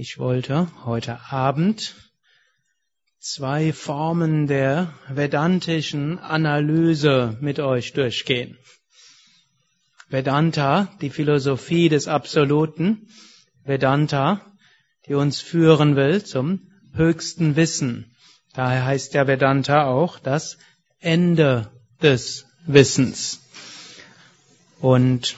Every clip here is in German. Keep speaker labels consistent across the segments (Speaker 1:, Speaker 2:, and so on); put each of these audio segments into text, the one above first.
Speaker 1: Ich wollte heute Abend zwei Formen der vedantischen Analyse mit euch durchgehen. Vedanta, die Philosophie des Absoluten, Vedanta, die uns führen will zum höchsten Wissen. Daher heißt der Vedanta auch das Ende des Wissens. Und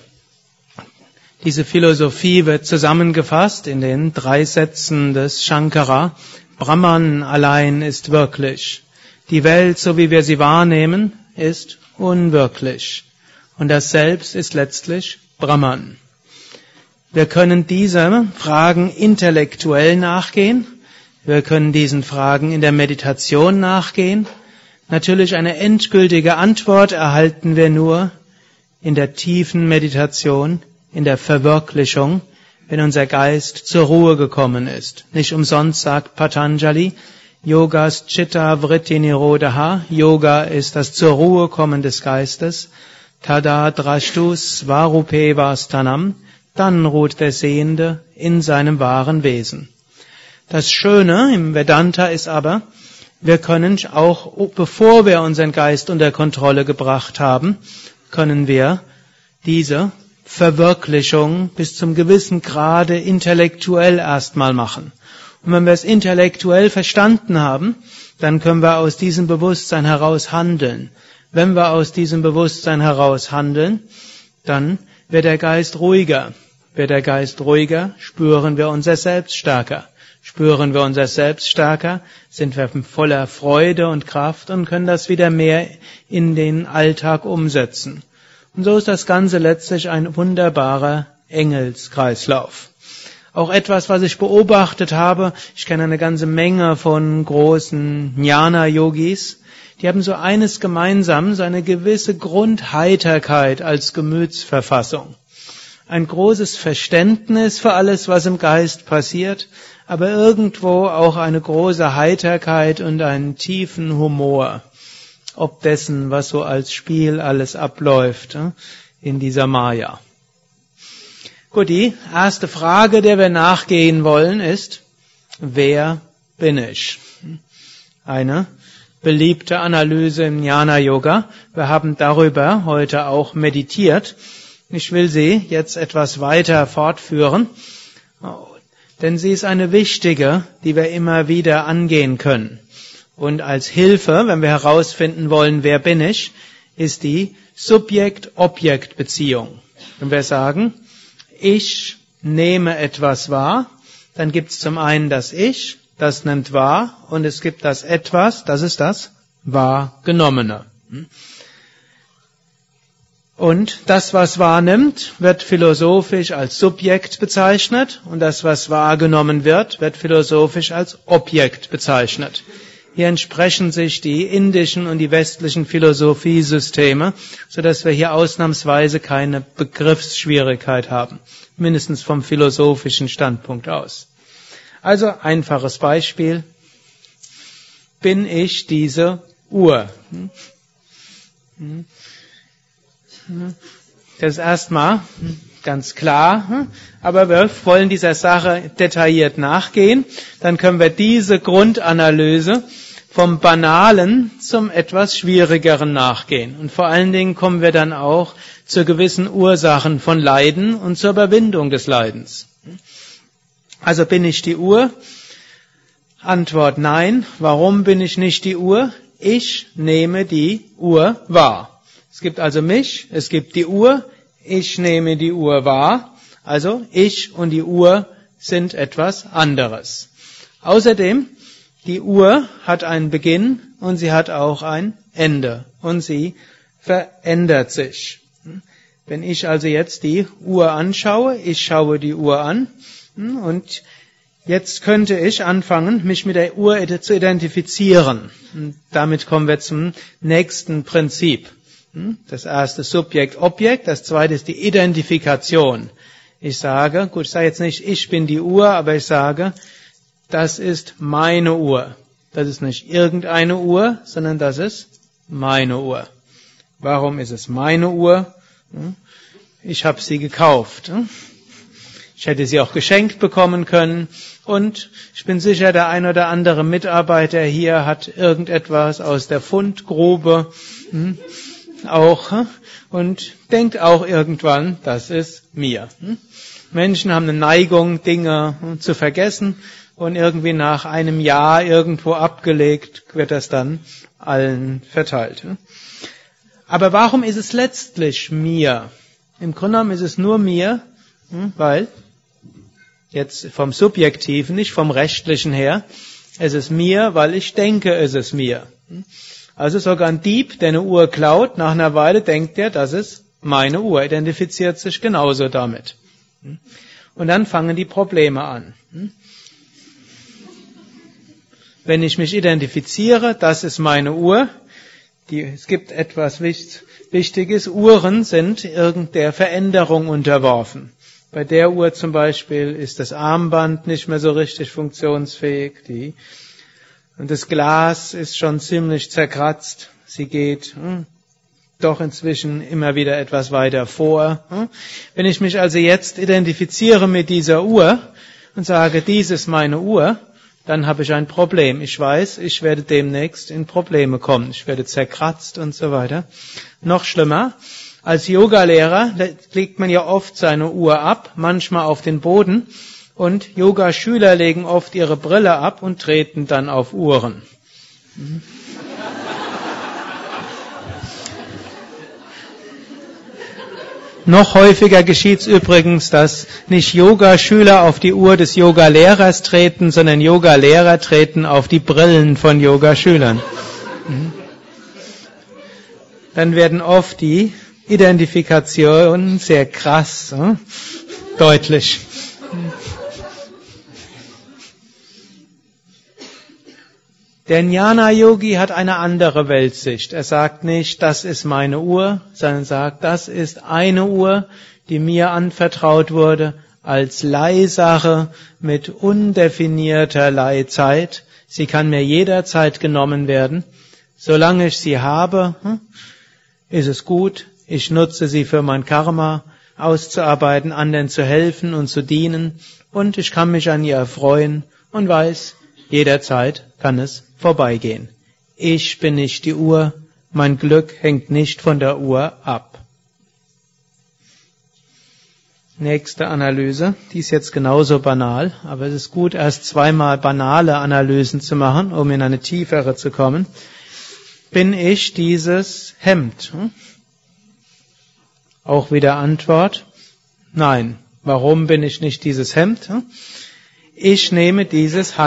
Speaker 1: diese Philosophie wird zusammengefasst in den drei Sätzen des Shankara. Brahman allein ist wirklich. Die Welt, so wie wir sie wahrnehmen, ist unwirklich. Und das Selbst ist letztlich Brahman. Wir können diesen Fragen intellektuell nachgehen. Wir können diesen Fragen in der Meditation nachgehen. Natürlich eine endgültige Antwort erhalten wir nur in der tiefen Meditation in der Verwirklichung, wenn unser Geist zur Ruhe gekommen ist. Nicht umsonst sagt Patanjali, Yogas Chitta Vritti Nirodha, Yoga ist das zur Ruhe kommen des Geistes, Tada Drashtu Svarupe Vastanam, dann ruht der Sehende in seinem wahren Wesen. Das Schöne im Vedanta ist aber, wir können auch, bevor wir unseren Geist unter Kontrolle gebracht haben, können wir diese Verwirklichung bis zum gewissen Grade intellektuell erstmal machen. Und wenn wir es intellektuell verstanden haben, dann können wir aus diesem Bewusstsein heraus handeln. Wenn wir aus diesem Bewusstsein heraus handeln, dann wird der Geist ruhiger. Wird der Geist ruhiger, spüren wir unser Selbst stärker. Spüren wir unser Selbst stärker, sind wir voller Freude und Kraft und können das wieder mehr in den Alltag umsetzen. Und so ist das Ganze letztlich ein wunderbarer Engelskreislauf. Auch etwas, was ich beobachtet habe, ich kenne eine ganze Menge von großen Jnana-Yogis, die haben so eines gemeinsam, so eine gewisse Grundheiterkeit als Gemütsverfassung. Ein großes Verständnis für alles, was im Geist passiert, aber irgendwo auch eine große Heiterkeit und einen tiefen Humor ob dessen, was so als Spiel alles abläuft in dieser Maya. Gut, die erste Frage, der wir nachgehen wollen, ist, wer bin ich? Eine beliebte Analyse im Jnana Yoga. Wir haben darüber heute auch meditiert. Ich will sie jetzt etwas weiter fortführen, denn sie ist eine wichtige, die wir immer wieder angehen können. Und als Hilfe, wenn wir herausfinden wollen, wer bin ich, ist die Subjekt-Objekt-Beziehung. Wenn wir sagen, ich nehme etwas wahr, dann gibt es zum einen das Ich, das nimmt wahr, und es gibt das Etwas, das ist das Wahrgenommene. Und das, was wahrnimmt, wird philosophisch als Subjekt bezeichnet, und das, was wahrgenommen wird, wird philosophisch als Objekt bezeichnet. Hier entsprechen sich die indischen und die westlichen Philosophiesysteme, so dass wir hier ausnahmsweise keine Begriffsschwierigkeit haben, mindestens vom philosophischen Standpunkt aus. Also einfaches Beispiel. Bin ich diese Uhr? Das ist erstmal ganz klar, aber wir wollen dieser Sache detailliert nachgehen. Dann können wir diese Grundanalyse vom Banalen zum etwas Schwierigeren nachgehen. Und vor allen Dingen kommen wir dann auch zu gewissen Ursachen von Leiden und zur Überwindung des Leidens. Also bin ich die Uhr? Antwort nein. Warum bin ich nicht die Uhr? Ich nehme die Uhr wahr. Es gibt also mich, es gibt die Uhr, ich nehme die Uhr wahr. Also ich und die Uhr sind etwas anderes. Außerdem die Uhr hat einen Beginn und sie hat auch ein Ende und sie verändert sich. Wenn ich also jetzt die Uhr anschaue, ich schaue die Uhr an und jetzt könnte ich anfangen, mich mit der Uhr zu identifizieren. Und damit kommen wir zum nächsten Prinzip. Das erste Subjekt, Objekt, das zweite ist die Identifikation. Ich sage, gut, ich sage jetzt nicht, ich bin die Uhr, aber ich sage, das ist meine Uhr. Das ist nicht irgendeine Uhr, sondern das ist meine Uhr. Warum ist es meine Uhr? Hm? Ich habe sie gekauft. Hm? Ich hätte sie auch geschenkt bekommen können. Und ich bin sicher, der ein oder andere Mitarbeiter hier hat irgendetwas aus der Fundgrube hm, auch hm, und denkt auch irgendwann, das ist mir. Hm. Menschen haben eine Neigung, Dinge hm, zu vergessen und irgendwie nach einem Jahr irgendwo abgelegt wird das dann allen verteilt. Aber warum ist es letztlich mir? Im Grunde genommen ist es nur mir, weil Jetzt vom Subjektiven, nicht vom Rechtlichen her. Es ist mir, weil ich denke, es ist mir. Also sogar ein Dieb, der eine Uhr klaut, nach einer Weile denkt er, das ist meine Uhr, identifiziert sich genauso damit. Und dann fangen die Probleme an. Wenn ich mich identifiziere, das ist meine Uhr, die, es gibt etwas Wichtiges, Uhren sind irgendeiner Veränderung unterworfen. Bei der Uhr zum Beispiel ist das Armband nicht mehr so richtig funktionsfähig. Die, und das Glas ist schon ziemlich zerkratzt. Sie geht hm, doch inzwischen immer wieder etwas weiter vor. Hm. Wenn ich mich also jetzt identifiziere mit dieser Uhr und sage, dies ist meine Uhr, dann habe ich ein Problem. Ich weiß, ich werde demnächst in Probleme kommen. Ich werde zerkratzt und so weiter. Noch schlimmer, als Yogalehrer legt man ja oft seine Uhr ab, manchmal auf den Boden, und Yogaschüler legen oft ihre Brille ab und treten dann auf Uhren. Noch häufiger geschieht es übrigens, dass nicht Yogaschüler auf die Uhr des Yogalehrers treten, sondern Yogalehrer treten auf die Brillen von Yogaschülern. Dann werden oft die Identifikation sehr krass, äh? deutlich. Der Jnana-Yogi hat eine andere Weltsicht. Er sagt nicht, das ist meine Uhr, sondern sagt, das ist eine Uhr, die mir anvertraut wurde als Leihsache mit undefinierter Leihzeit. Sie kann mir jederzeit genommen werden. Solange ich sie habe, hm, ist es gut. Ich nutze sie für mein Karma auszuarbeiten, anderen zu helfen und zu dienen und ich kann mich an ihr erfreuen und weiß, jederzeit kann es vorbeigehen. Ich bin nicht die Uhr, mein Glück hängt nicht von der Uhr ab. Nächste Analyse, die ist jetzt genauso banal, aber es ist gut, erst zweimal banale Analysen zu machen, um in eine tiefere zu kommen. Bin ich dieses Hemd? Hm? Auch wieder Antwort, nein. Warum bin ich nicht dieses Hemd? Ich nehme dieses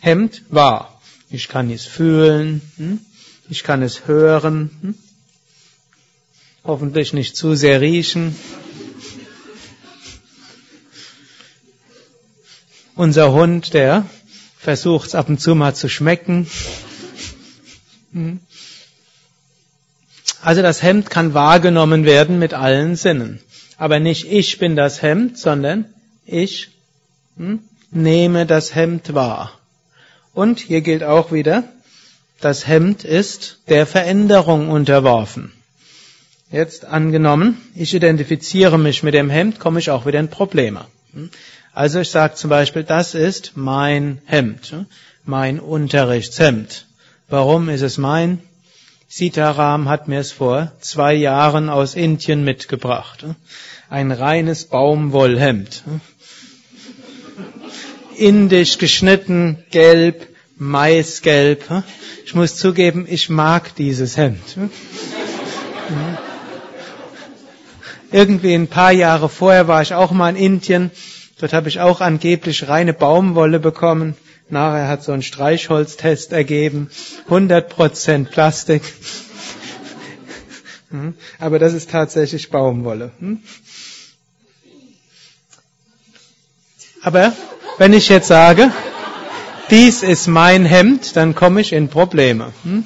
Speaker 1: Handhemd wahr. Ich kann es fühlen, hm? ich kann es hören, hm? hoffentlich nicht zu sehr riechen. Unser Hund, der versucht es ab und zu mal zu schmecken. Hm? Also das Hemd kann wahrgenommen werden mit allen Sinnen. Aber nicht ich bin das Hemd, sondern ich hm, nehme das Hemd wahr. Und hier gilt auch wieder, das Hemd ist der Veränderung unterworfen. Jetzt angenommen, ich identifiziere mich mit dem Hemd, komme ich auch wieder in Probleme. Also ich sage zum Beispiel, das ist mein Hemd, mein Unterrichtshemd. Warum ist es mein? Sitaram hat mir es vor zwei Jahren aus Indien mitgebracht. Ein reines Baumwollhemd. Indisch geschnitten, gelb, maisgelb. Ich muss zugeben, ich mag dieses Hemd. Irgendwie ein paar Jahre vorher war ich auch mal in Indien. Dort habe ich auch angeblich reine Baumwolle bekommen. Nachher hat so ein Streichholztest ergeben, 100% Plastik. Hm? Aber das ist tatsächlich Baumwolle. Hm? Aber wenn ich jetzt sage, dies ist mein Hemd, dann komme ich in Probleme. Hm?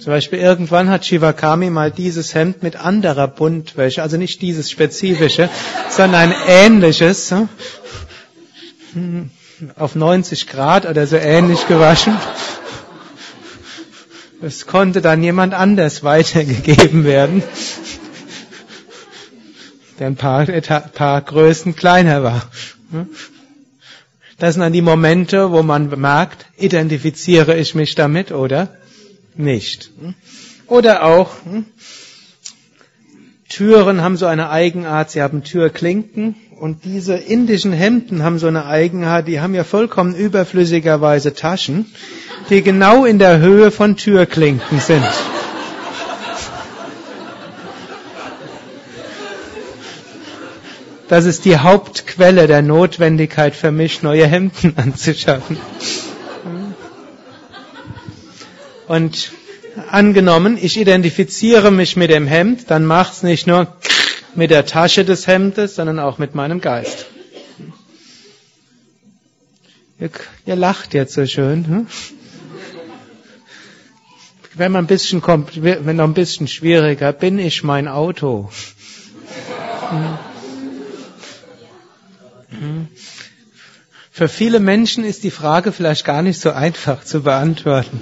Speaker 1: Zum Beispiel irgendwann hat Shivakami mal dieses Hemd mit anderer Buntwäsche, also nicht dieses spezifische, sondern ein ähnliches, auf 90 Grad oder so ähnlich gewaschen. Es konnte dann jemand anders weitergegeben werden. der ein paar, paar Größen kleiner war. Das sind dann die Momente, wo man merkt, identifiziere ich mich damit oder nicht. Oder auch, Türen haben so eine Eigenart, sie haben Türklinken und diese indischen Hemden haben so eine Eigenart, die haben ja vollkommen überflüssigerweise Taschen, die genau in der Höhe von Türklinken sind. Das ist die Hauptquelle der Notwendigkeit für mich, neue Hemden anzuschaffen. Und angenommen, ich identifiziere mich mit dem Hemd, dann macht's nicht nur mit der Tasche des Hemdes, sondern auch mit meinem Geist. Ihr, ihr lacht jetzt so schön. Hm? Wenn man ein bisschen kommt, wenn noch ein bisschen schwieriger, bin ich mein Auto? Hm. Mhm. Für viele Menschen ist die Frage vielleicht gar nicht so einfach zu beantworten.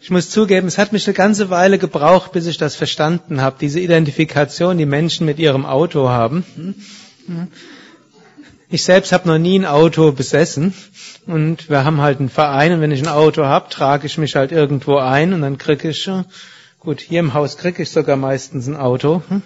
Speaker 1: Ich muss zugeben, es hat mich eine ganze Weile gebraucht, bis ich das verstanden habe, diese Identifikation, die Menschen mit ihrem Auto haben. Ich selbst habe noch nie ein Auto besessen und wir haben halt einen Verein und wenn ich ein Auto habe, trage ich mich halt irgendwo ein und dann kriege ich Gut, hier im Haus kriege ich sogar meistens ein Auto. Hm?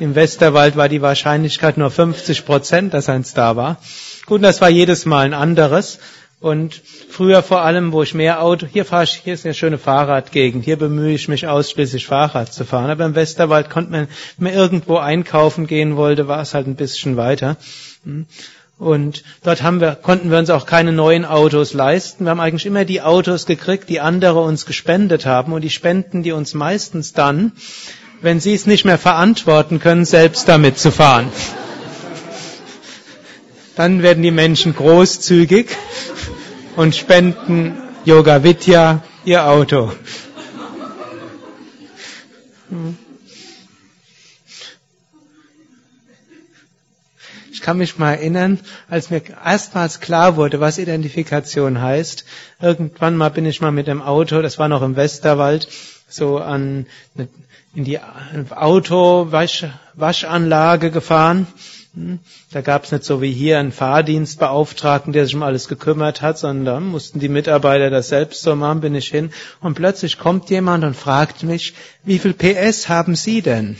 Speaker 1: Im Westerwald war die Wahrscheinlichkeit nur 50 Prozent, dass eins da war. Gut, das war jedes Mal ein anderes. Und früher vor allem, wo ich mehr Auto, hier fahre ich, hier ist eine schöne Fahrradgegend, hier bemühe ich mich ausschließlich Fahrrad zu fahren. Aber im Westerwald konnte man, wenn man irgendwo einkaufen gehen wollte, war es halt ein bisschen weiter. Hm? Und dort haben wir, konnten wir uns auch keine neuen Autos leisten. Wir haben eigentlich immer die Autos gekriegt, die andere uns gespendet haben. Und die spenden die uns meistens dann, wenn sie es nicht mehr verantworten können, selbst damit zu fahren. Dann werden die Menschen großzügig und spenden Yoga Vidya ihr Auto. Hm. Ich kann mich mal erinnern, als mir erstmals klar wurde, was Identifikation heißt. Irgendwann mal bin ich mal mit dem Auto, das war noch im Westerwald, so an in die Auto-Waschanlage gefahren. Hm? Da gab es nicht so wie hier einen Fahrdienstbeauftragten, der sich um alles gekümmert hat, sondern mussten die Mitarbeiter das selbst so machen, bin ich hin. Und plötzlich kommt jemand und fragt mich, wie viel PS haben Sie denn?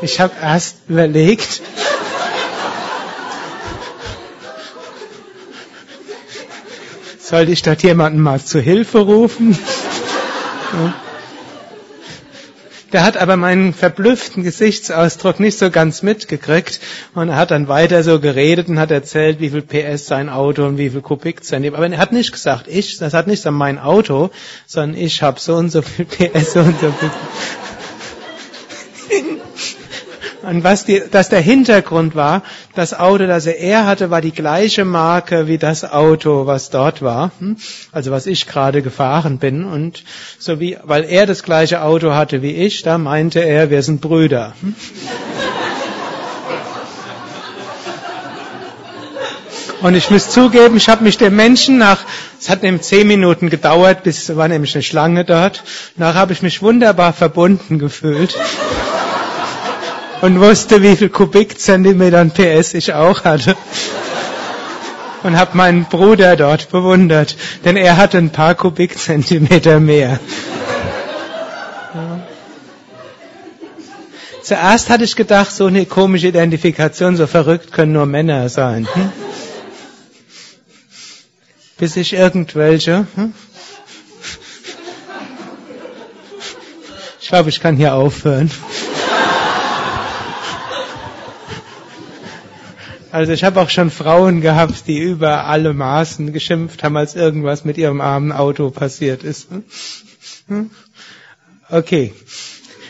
Speaker 1: Ich habe erst überlegt, sollte ich dort jemanden mal zu Hilfe rufen? Der hat aber meinen verblüfften Gesichtsausdruck nicht so ganz mitgekriegt und er hat dann weiter so geredet und hat erzählt, wie viel PS sein Auto und wie viel Kubikzentimeter. Aber er hat nicht gesagt, ich, das hat nicht so mein Auto, sondern ich habe so und so viel PS und so viel. Und was die, das der Hintergrund war, das Auto, das er hatte, war die gleiche Marke wie das Auto, was dort war. Hm? Also was ich gerade gefahren bin. Und so wie, weil er das gleiche Auto hatte wie ich, da meinte er, wir sind Brüder. Hm? Und ich muss zugeben, ich habe mich dem Menschen nach, es hat nämlich zehn Minuten gedauert, bis war nämlich eine Schlange dort. Nachher habe ich mich wunderbar verbunden gefühlt und wusste, wie viel Kubikzentimeter PS ich auch hatte. Und habe meinen Bruder dort bewundert, denn er hatte ein paar Kubikzentimeter mehr. Zuerst hatte ich gedacht, so eine komische Identifikation, so verrückt können nur Männer sein. Hm? Bis ich irgendwelche. Hm? Ich glaube, ich kann hier aufhören. Also ich habe auch schon Frauen gehabt, die über alle Maßen geschimpft haben, als irgendwas mit ihrem armen Auto passiert ist. Hm? Okay,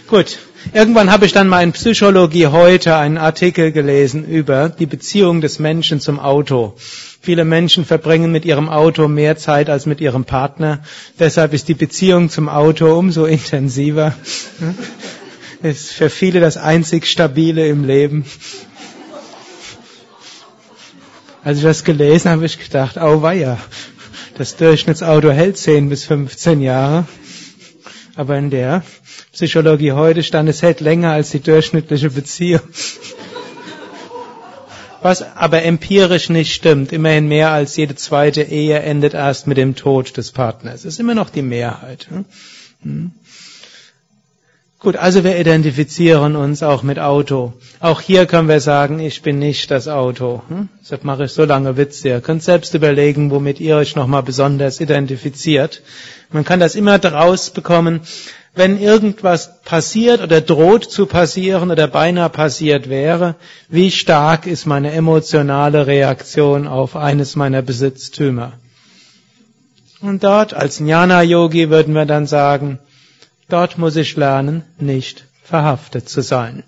Speaker 1: gut. Irgendwann habe ich dann mal in Psychologie heute einen Artikel gelesen über die Beziehung des Menschen zum Auto. Viele Menschen verbringen mit ihrem Auto mehr Zeit als mit ihrem Partner. Deshalb ist die Beziehung zum Auto umso intensiver. Hm? Ist für viele das einzig Stabile im Leben. Als ich das gelesen habe, habe ich gedacht, oh weia, das Durchschnittsauto hält 10 bis 15 Jahre. Aber in der Psychologie heute stand, es hält länger als die durchschnittliche Beziehung. Was aber empirisch nicht stimmt. Immerhin mehr als jede zweite Ehe endet erst mit dem Tod des Partners. Das ist immer noch die Mehrheit. Hm? Gut, also wir identifizieren uns auch mit Auto. Auch hier können wir sagen, ich bin nicht das Auto. Hm? Deshalb mache ich so lange Witze. Ihr könnt selbst überlegen, womit ihr euch nochmal besonders identifiziert. Man kann das immer draus bekommen, wenn irgendwas passiert oder droht zu passieren oder beinahe passiert wäre, wie stark ist meine emotionale Reaktion auf eines meiner Besitztümer. Und dort als Jnana-Yogi würden wir dann sagen, Dort muss ich lernen, nicht verhaftet zu sein.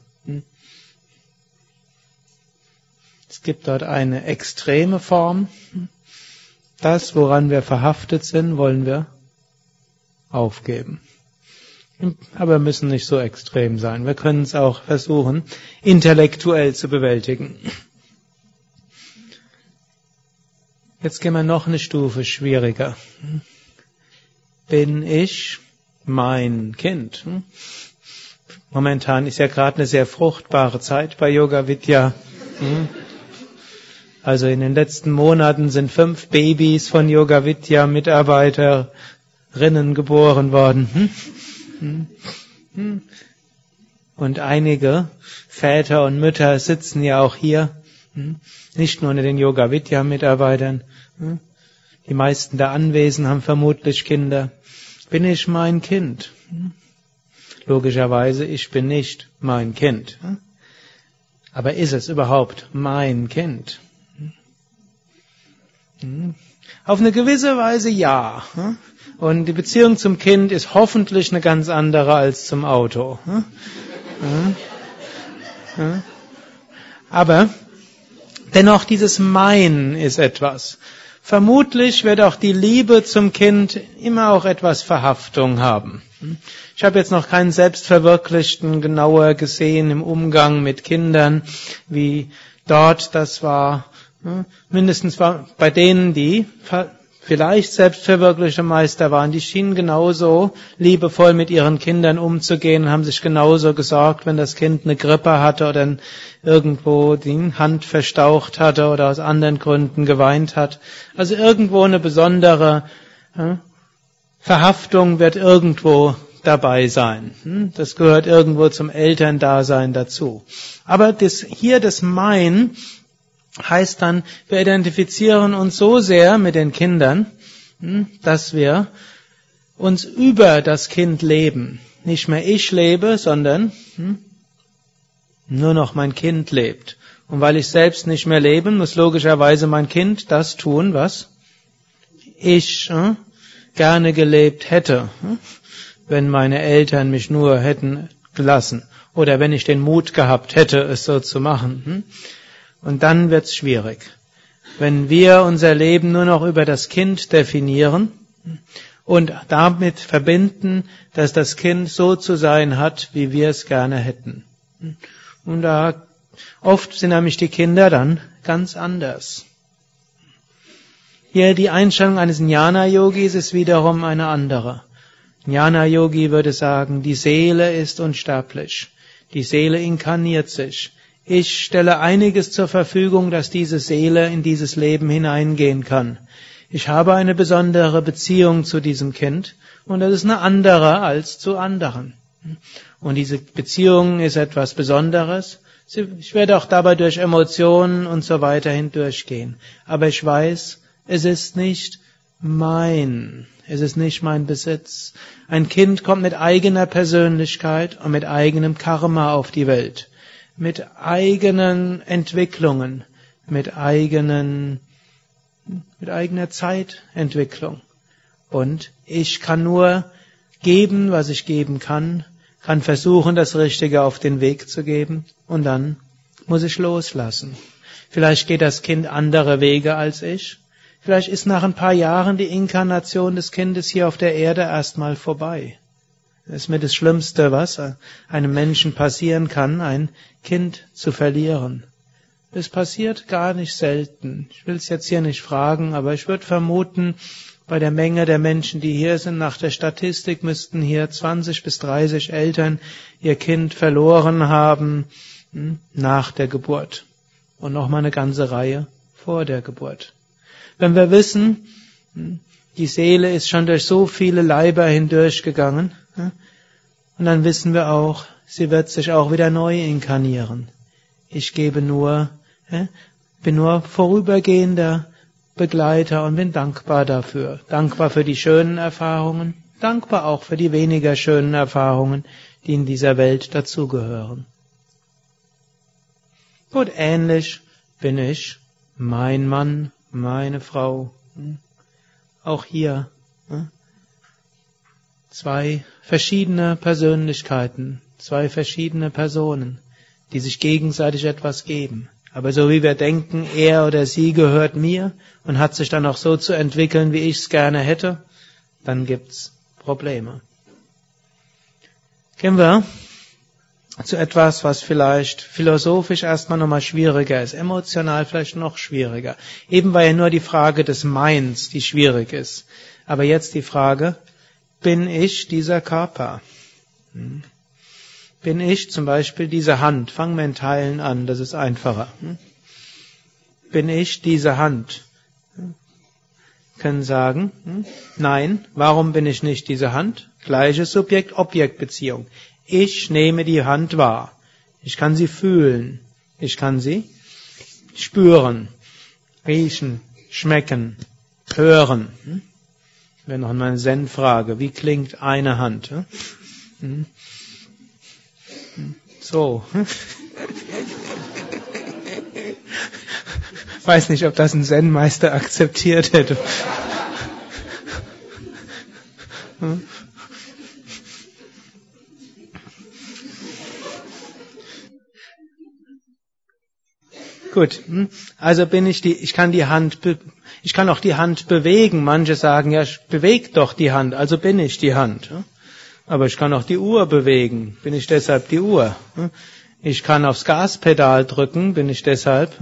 Speaker 1: Es gibt dort eine extreme Form. Das, woran wir verhaftet sind, wollen wir aufgeben. Aber wir müssen nicht so extrem sein. Wir können es auch versuchen, intellektuell zu bewältigen. Jetzt gehen wir noch eine Stufe schwieriger. Bin ich mein Kind. Hm? Momentan ist ja gerade eine sehr fruchtbare Zeit bei Yoga Vidya. Hm? Also in den letzten Monaten sind fünf Babys von Yoga Vidya Mitarbeiterinnen geboren worden. Hm? Und einige Väter und Mütter sitzen ja auch hier, nicht nur unter den Yoga Vidya Mitarbeitern. Die meisten der Anwesen haben vermutlich Kinder. Bin ich mein Kind? Logischerweise, ich bin nicht mein Kind. Aber ist es überhaupt mein Kind? Auf eine gewisse Weise ja. Und die Beziehung zum Kind ist hoffentlich eine ganz andere als zum Auto. Aber dennoch dieses Mein ist etwas. Vermutlich wird auch die Liebe zum Kind immer auch etwas Verhaftung haben. Ich habe jetzt noch keinen Selbstverwirklichten genauer gesehen im Umgang mit Kindern, wie dort das war. Mindestens bei denen, die vielleicht selbstverwirklichte Meister waren, die schienen genauso liebevoll mit ihren Kindern umzugehen, haben sich genauso gesorgt, wenn das Kind eine Grippe hatte oder irgendwo die Hand verstaucht hatte oder aus anderen Gründen geweint hat. Also irgendwo eine besondere Verhaftung wird irgendwo dabei sein. Hm? Das gehört irgendwo zum Elterndasein dazu. Aber das, hier das Mein heißt dann, wir identifizieren uns so sehr mit den Kindern, hm, dass wir uns über das Kind leben. Nicht mehr ich lebe, sondern hm, nur noch mein Kind lebt. Und weil ich selbst nicht mehr leben, muss logischerweise mein Kind das tun, was ich hm, gerne gelebt hätte, wenn meine Eltern mich nur hätten gelassen oder wenn ich den Mut gehabt hätte, es so zu machen. Und dann wird's schwierig. Wenn wir unser Leben nur noch über das Kind definieren und damit verbinden, dass das Kind so zu sein hat, wie wir es gerne hätten. Und da oft sind nämlich die Kinder dann ganz anders. Hier die Einstellung eines Jnana-Yogis ist wiederum eine andere. Jnana-Yogi würde sagen, die Seele ist unsterblich. Die Seele inkarniert sich. Ich stelle einiges zur Verfügung, dass diese Seele in dieses Leben hineingehen kann. Ich habe eine besondere Beziehung zu diesem Kind und das ist eine andere als zu anderen. Und diese Beziehung ist etwas Besonderes. Ich werde auch dabei durch Emotionen und so weiter hindurchgehen. Aber ich weiß, es ist nicht mein. Es ist nicht mein Besitz. Ein Kind kommt mit eigener Persönlichkeit und mit eigenem Karma auf die Welt mit eigenen Entwicklungen, mit eigenen, mit eigener Zeitentwicklung. Und ich kann nur geben, was ich geben kann, kann versuchen, das Richtige auf den Weg zu geben und dann muss ich loslassen. Vielleicht geht das Kind andere Wege als ich. Vielleicht ist nach ein paar Jahren die Inkarnation des Kindes hier auf der Erde erstmal vorbei. Ist mir das Schlimmste, was einem Menschen passieren kann, ein Kind zu verlieren. Es passiert gar nicht selten. Ich will es jetzt hier nicht fragen, aber ich würde vermuten, bei der Menge der Menschen, die hier sind, nach der Statistik müssten hier 20 bis 30 Eltern ihr Kind verloren haben hm, nach der Geburt. Und noch mal eine ganze Reihe vor der Geburt. Wenn wir wissen, hm, die Seele ist schon durch so viele Leiber hindurchgegangen, und dann wissen wir auch, sie wird sich auch wieder neu inkarnieren. Ich gebe nur, bin nur vorübergehender Begleiter und bin dankbar dafür. Dankbar für die schönen Erfahrungen, dankbar auch für die weniger schönen Erfahrungen, die in dieser Welt dazugehören. Gut, ähnlich bin ich, mein Mann, meine Frau. Hm? Auch hier hm? Zwei verschiedene Persönlichkeiten, zwei verschiedene Personen, die sich gegenseitig etwas geben. Aber so wie wir denken, er oder sie gehört mir und hat sich dann auch so zu entwickeln, wie ich es gerne hätte, dann gibt's Probleme. Gehen wir zu etwas, was vielleicht philosophisch erstmal nochmal schwieriger ist, emotional vielleicht noch schwieriger. Eben war ja nur die Frage des Meins, die schwierig ist. Aber jetzt die Frage, bin ich dieser Körper? Hm? bin ich zum Beispiel diese Hand. Fangen wir in Teilen an, das ist einfacher. Hm? Bin ich diese Hand? Können sagen, hm? nein, warum bin ich nicht diese Hand? Gleiches Subjekt-Objekt-Beziehung. Ich nehme die Hand wahr. Ich kann sie fühlen. Ich kann sie spüren, riechen, schmecken, hören. Hm? Wenn noch eine Zen-Frage. Wie klingt eine Hand? So. Weiß nicht, ob das ein Zen-Meister akzeptiert hätte. Gut, also bin ich die, ich kann die Hand, ich kann auch die Hand bewegen. Manche sagen, ja, bewegt doch die Hand, also bin ich die Hand. Aber ich kann auch die Uhr bewegen. Bin ich deshalb die Uhr? Ich kann aufs Gaspedal drücken. Bin ich deshalb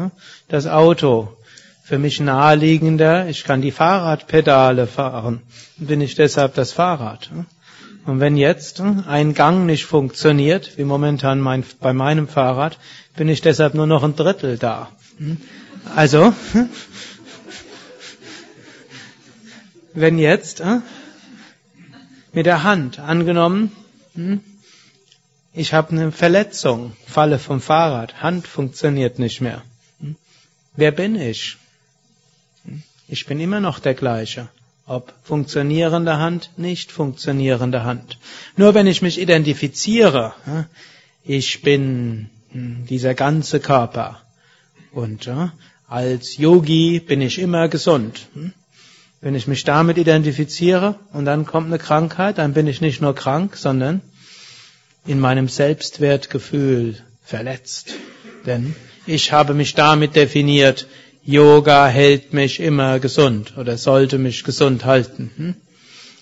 Speaker 1: das Auto? Für mich naheliegender, ich kann die Fahrradpedale fahren. Bin ich deshalb das Fahrrad? Und wenn jetzt ein Gang nicht funktioniert, wie momentan mein, bei meinem Fahrrad, bin ich deshalb nur noch ein Drittel da. Also, wenn jetzt mit der Hand. Angenommen, hm, ich habe eine Verletzung, falle vom Fahrrad, Hand funktioniert nicht mehr. Hm, wer bin ich? Hm, ich bin immer noch der gleiche. Ob funktionierende Hand, nicht funktionierende Hand. Nur wenn ich mich identifiziere, ich bin dieser ganze Körper. Und als Yogi bin ich immer gesund. Wenn ich mich damit identifiziere und dann kommt eine Krankheit, dann bin ich nicht nur krank, sondern in meinem Selbstwertgefühl verletzt. Denn ich habe mich damit definiert, Yoga hält mich immer gesund oder sollte mich gesund halten. Hm?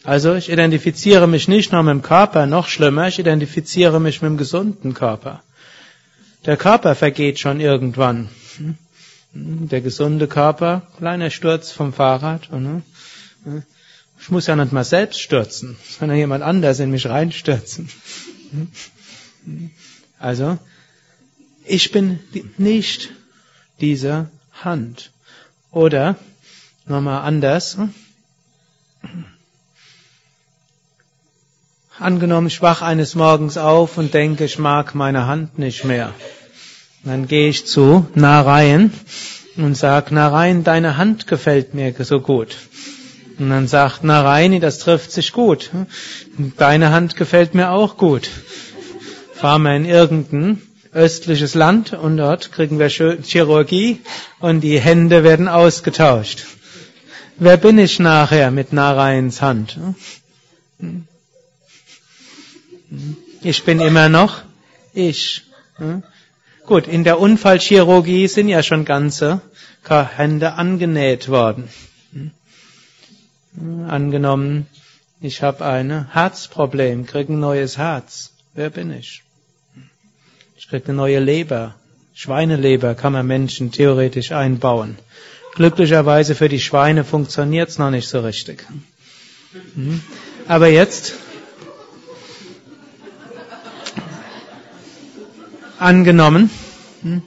Speaker 1: Also ich identifiziere mich nicht nur mit dem Körper, noch schlimmer, ich identifiziere mich mit dem gesunden Körper. Der Körper vergeht schon irgendwann. Hm? Der gesunde Körper, kleiner Sturz vom Fahrrad. Ne? Ich muss ja nicht mal selbst stürzen, ja jemand anders in mich reinstürzen. Also, ich bin nicht diese Hand. Oder, nochmal anders, Angenommen, ich wach eines Morgens auf und denke, ich mag meine Hand nicht mehr. Dann gehe ich zu Narayan und sage, Narayan, deine Hand gefällt mir so gut. Und dann sagt Narayan, das trifft sich gut. Deine Hand gefällt mir auch gut. Fahren wir in irgendein östliches Land und dort kriegen wir Chirurgie und die Hände werden ausgetauscht. Wer bin ich nachher mit Narayans Hand? Ich bin immer noch ich. Gut, in der Unfallchirurgie sind ja schon ganze Hände angenäht worden. Angenommen, ich habe ein Herzproblem, kriege ein neues Herz. Wer bin ich? Ich kriege eine neue Leber. Schweineleber kann man Menschen theoretisch einbauen. Glücklicherweise für die Schweine funktioniert's noch nicht so richtig. Hm? Aber jetzt angenommen, hm?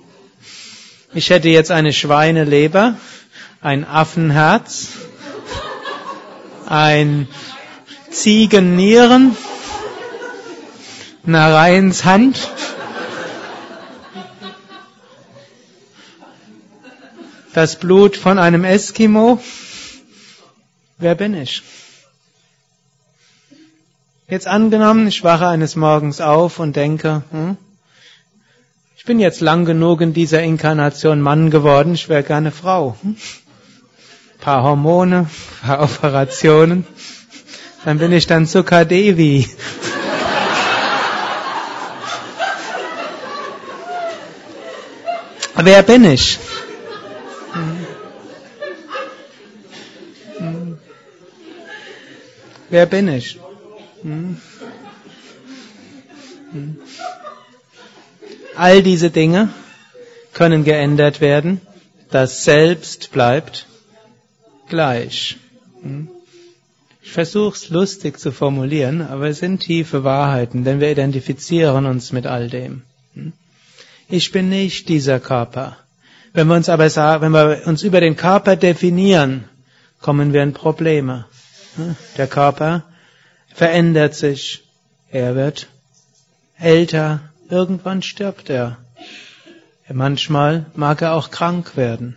Speaker 1: ich hätte jetzt eine Schweineleber, ein Affenherz, ein Ziegennieren, Narayans Hand, das Blut von einem Eskimo. Wer bin ich? Jetzt angenommen, ich wache eines Morgens auf und denke, hm, ich bin jetzt lang genug in dieser Inkarnation Mann geworden, ich wäre gerne Frau. Hm? Paar Hormone, paar Operationen, dann bin ich dann Sukadevi. Wer bin ich? Wer bin ich? All diese Dinge können geändert werden. Das Selbst bleibt gleich. Ich versuche es lustig zu formulieren, aber es sind tiefe Wahrheiten, denn wir identifizieren uns mit all dem. Ich bin nicht dieser Körper. Wenn wir uns aber sagen, wenn wir uns über den Körper definieren, kommen wir in Probleme. Der Körper verändert sich. Er wird älter. Irgendwann stirbt er. Manchmal mag er auch krank werden.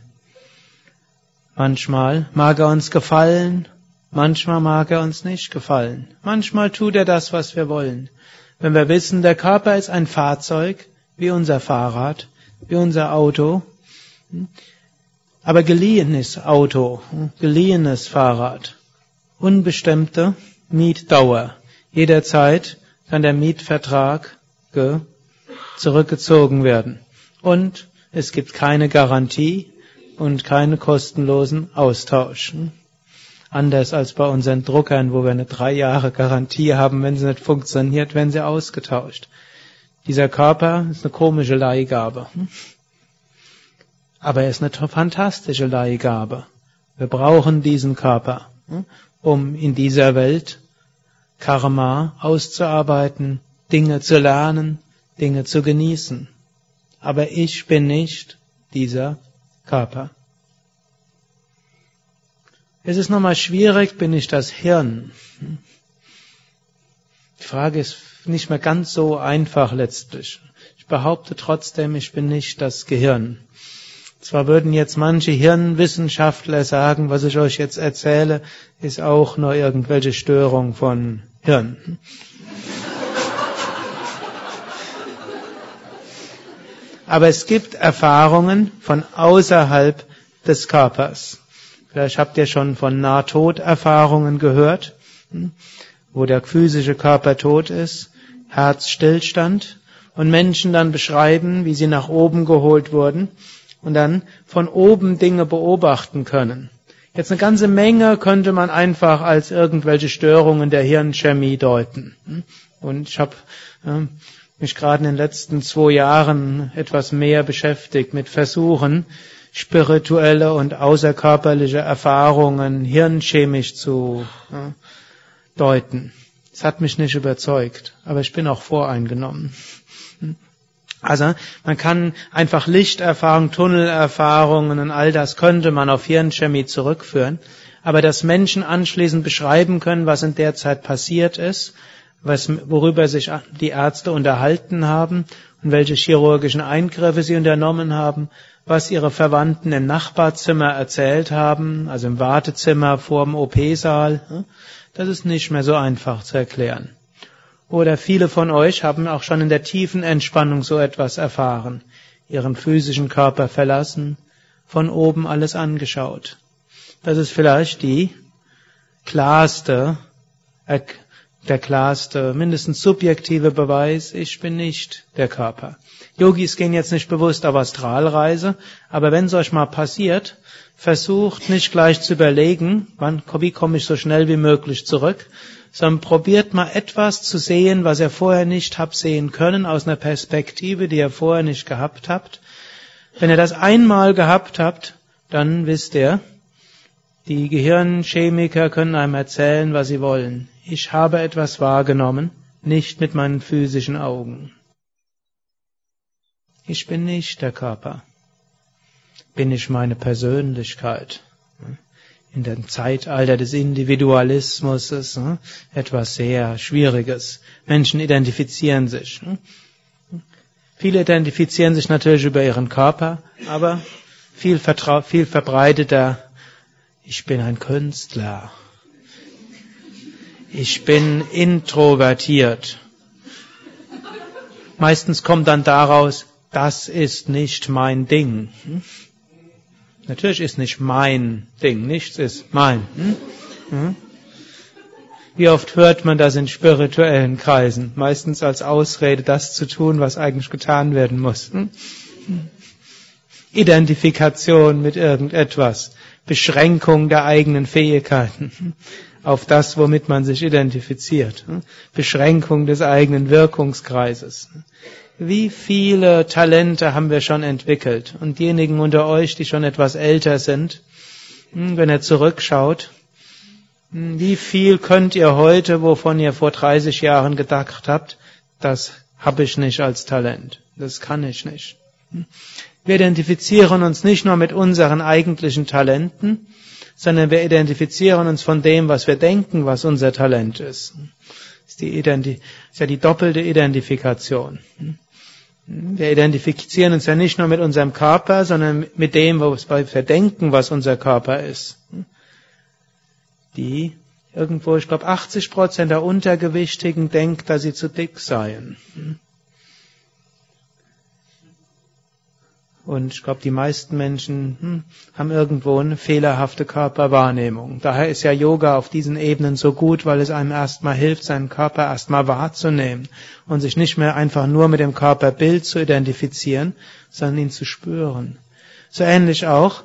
Speaker 1: Manchmal mag er uns gefallen. Manchmal mag er uns nicht gefallen. Manchmal tut er das, was wir wollen. Wenn wir wissen, der Körper ist ein Fahrzeug, wie unser Fahrrad, wie unser Auto, aber geliehenes Auto, geliehenes Fahrrad, unbestimmte Mietdauer. Jederzeit kann der Mietvertrag zurückgezogen werden. Und es gibt keine Garantie und keine kostenlosen Austausch. Anders als bei unseren Druckern, wo wir eine drei Jahre Garantie haben, wenn sie nicht funktioniert, werden sie ausgetauscht. Dieser Körper ist eine komische Leihgabe. Aber er ist eine fantastische Leihgabe. Wir brauchen diesen Körper, um in dieser Welt Karma auszuarbeiten, Dinge zu lernen, Dinge zu genießen. Aber ich bin nicht dieser Körper. Es ist nochmal schwierig, bin ich das Hirn? Die Frage ist nicht mehr ganz so einfach letztlich. Ich behaupte trotzdem, ich bin nicht das Gehirn. Zwar würden jetzt manche Hirnwissenschaftler sagen, was ich euch jetzt erzähle, ist auch nur irgendwelche Störung von Hirn. Aber es gibt Erfahrungen von außerhalb des Körpers. Vielleicht habt ihr schon von Nahtoderfahrungen gehört, wo der physische Körper tot ist. Herzstillstand und Menschen dann beschreiben, wie sie nach oben geholt wurden und dann von oben Dinge beobachten können. Jetzt eine ganze Menge könnte man einfach als irgendwelche Störungen der Hirnchemie deuten. Und ich habe äh, mich gerade in den letzten zwei Jahren etwas mehr beschäftigt mit Versuchen, spirituelle und außerkörperliche Erfahrungen hirnchemisch zu äh, deuten. Es hat mich nicht überzeugt, aber ich bin auch voreingenommen. Also man kann einfach Lichterfahrung, Tunnelerfahrungen und all das könnte man auf Hirnchemie zurückführen. Aber dass Menschen anschließend beschreiben können, was in der Zeit passiert ist, was, worüber sich die Ärzte unterhalten haben und welche chirurgischen Eingriffe sie unternommen haben, was ihre Verwandten im Nachbarzimmer erzählt haben, also im Wartezimmer vor dem OP-Saal, das ist nicht mehr so einfach zu erklären. Oder viele von euch haben auch schon in der tiefen Entspannung so etwas erfahren, ihren physischen Körper verlassen, von oben alles angeschaut. Das ist vielleicht die klarste, der klarste, mindestens subjektive Beweis, ich bin nicht der Körper. Yogis gehen jetzt nicht bewusst auf Astralreise, aber wenn es euch mal passiert, versucht nicht gleich zu überlegen, wann, wie komme ich so schnell wie möglich zurück, sondern probiert mal etwas zu sehen, was ihr vorher nicht habt sehen können, aus einer Perspektive, die ihr vorher nicht gehabt habt. Wenn ihr das einmal gehabt habt, dann wisst ihr, die Gehirnchemiker können einem erzählen, was sie wollen. Ich habe etwas wahrgenommen, nicht mit meinen physischen Augen. Ich bin nicht der Körper. Bin ich meine Persönlichkeit? In dem Zeitalter des Individualismus ist etwas sehr Schwieriges. Menschen identifizieren sich. Viele identifizieren sich natürlich über ihren Körper, aber viel, viel verbreiteter, ich bin ein Künstler. Ich bin introvertiert. Meistens kommt dann daraus, das ist nicht mein Ding. Natürlich ist nicht mein Ding, nichts ist mein. Wie oft hört man das in spirituellen Kreisen? Meistens als Ausrede, das zu tun, was eigentlich getan werden muss. Hm? Identifikation mit irgendetwas, Beschränkung der eigenen Fähigkeiten auf das, womit man sich identifiziert, hm? Beschränkung des eigenen Wirkungskreises. Wie viele Talente haben wir schon entwickelt? Und diejenigen unter euch, die schon etwas älter sind, hm, wenn ihr zurückschaut, wie viel könnt ihr heute, wovon ihr vor 30 Jahren gedacht habt, das habe ich nicht als Talent. Das kann ich nicht. Wir identifizieren uns nicht nur mit unseren eigentlichen Talenten, sondern wir identifizieren uns von dem, was wir denken, was unser Talent ist. Das ist, die Identi ist ja die doppelte Identifikation. Wir identifizieren uns ja nicht nur mit unserem Körper, sondern mit dem, was wir denken, was unser Körper ist die irgendwo, ich glaube, 80 Prozent der Untergewichtigen denkt, dass sie zu dick seien. Und ich glaube, die meisten Menschen hm, haben irgendwo eine fehlerhafte Körperwahrnehmung. Daher ist ja Yoga auf diesen Ebenen so gut, weil es einem erstmal hilft, seinen Körper erstmal wahrzunehmen und sich nicht mehr einfach nur mit dem Körperbild zu identifizieren, sondern ihn zu spüren. So ähnlich auch,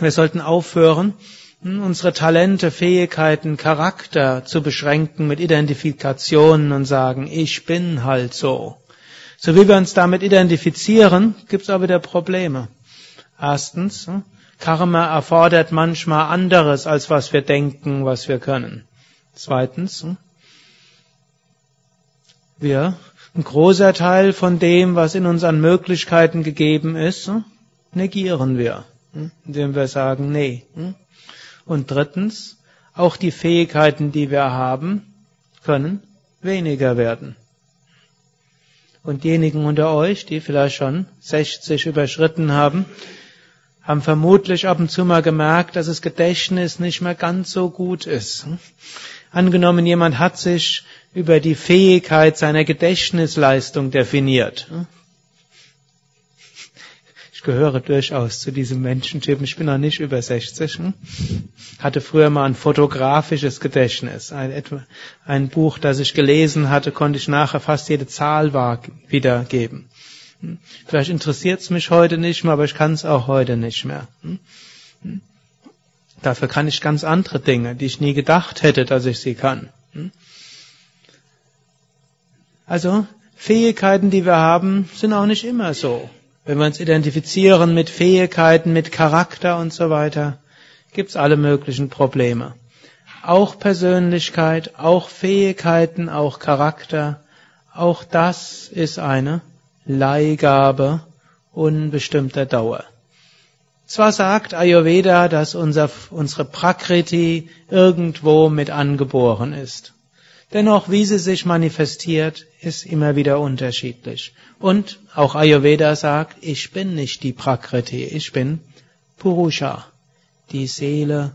Speaker 1: wir sollten aufhören, unsere Talente, Fähigkeiten, Charakter zu beschränken mit Identifikationen und sagen, ich bin halt so. So wie wir uns damit identifizieren, gibt es auch wieder Probleme. Erstens, hm, Karma erfordert manchmal anderes, als was wir denken, was wir können. Zweitens, hm, wir, ein großer Teil von dem, was in unseren Möglichkeiten gegeben ist, hm, negieren wir, indem wir sagen, nee, und drittens, auch die Fähigkeiten, die wir haben, können weniger werden. Und diejenigen unter euch, die vielleicht schon 60 überschritten haben, haben vermutlich ab und zu mal gemerkt, dass das Gedächtnis nicht mehr ganz so gut ist. Angenommen, jemand hat sich über die Fähigkeit seiner Gedächtnisleistung definiert. Ich gehöre durchaus zu diesem Menschentyp. Ich bin noch nicht über 60. Hm? Hatte früher mal ein fotografisches Gedächtnis. Ein, ein Buch, das ich gelesen hatte, konnte ich nachher fast jede Zahl wiedergeben. Hm? Vielleicht interessiert es mich heute nicht mehr, aber ich kann es auch heute nicht mehr. Hm? Dafür kann ich ganz andere Dinge, die ich nie gedacht hätte, dass ich sie kann. Also, Fähigkeiten, die wir haben, sind auch nicht immer so. Wenn wir uns identifizieren mit Fähigkeiten, mit Charakter und so weiter, gibt's alle möglichen Probleme. Auch Persönlichkeit, auch Fähigkeiten, auch Charakter, auch das ist eine Leihgabe unbestimmter Dauer. Zwar sagt Ayurveda, dass unser, unsere Prakriti irgendwo mit angeboren ist. Dennoch, wie sie sich manifestiert, ist immer wieder unterschiedlich. Und auch Ayurveda sagt, ich bin nicht die Prakriti, ich bin Purusha, die Seele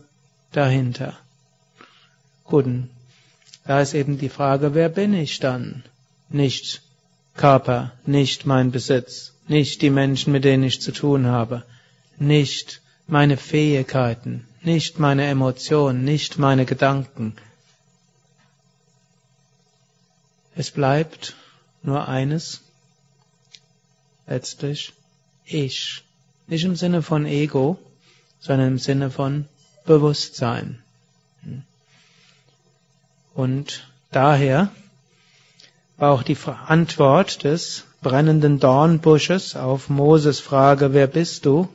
Speaker 1: dahinter. Gut, da ist eben die Frage, wer bin ich dann? Nicht Körper, nicht mein Besitz, nicht die Menschen, mit denen ich zu tun habe, nicht meine Fähigkeiten, nicht meine Emotionen, nicht meine Gedanken, Es bleibt nur eines, letztlich ich. Nicht im Sinne von Ego, sondern im Sinne von Bewusstsein. Und daher war auch die Antwort des brennenden Dornbusches auf Moses Frage, wer bist du?